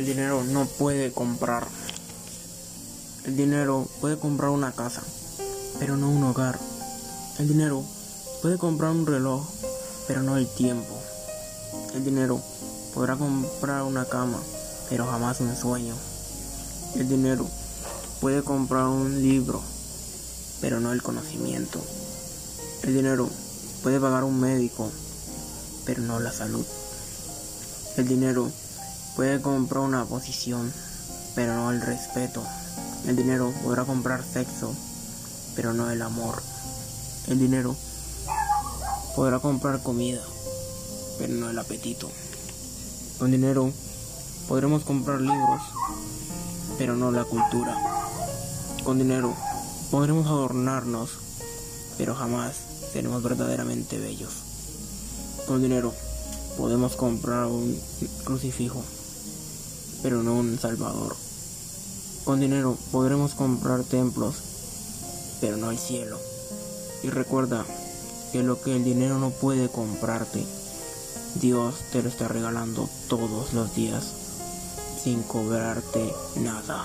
dinero no puede comprar. El dinero puede comprar una casa, pero no un hogar. El dinero puede comprar un reloj, pero no el tiempo. El dinero podrá comprar una cama, pero jamás un sueño. El dinero puede comprar un libro, pero no el conocimiento. El dinero puede pagar un médico, pero no la salud. El dinero puede comprar una posición, pero no el respeto. El dinero podrá comprar sexo, pero no el amor. El dinero podrá comprar comida, pero no el apetito. Con dinero podremos comprar libros, pero no la cultura. Con dinero podremos adornarnos, pero jamás seremos verdaderamente bellos. Con dinero podemos comprar un crucifijo, pero no un salvador. Con dinero podremos comprar templos, pero no el cielo. Y recuerda que lo que el dinero no puede comprarte, Dios te lo está regalando todos los días sin cobrarte nada.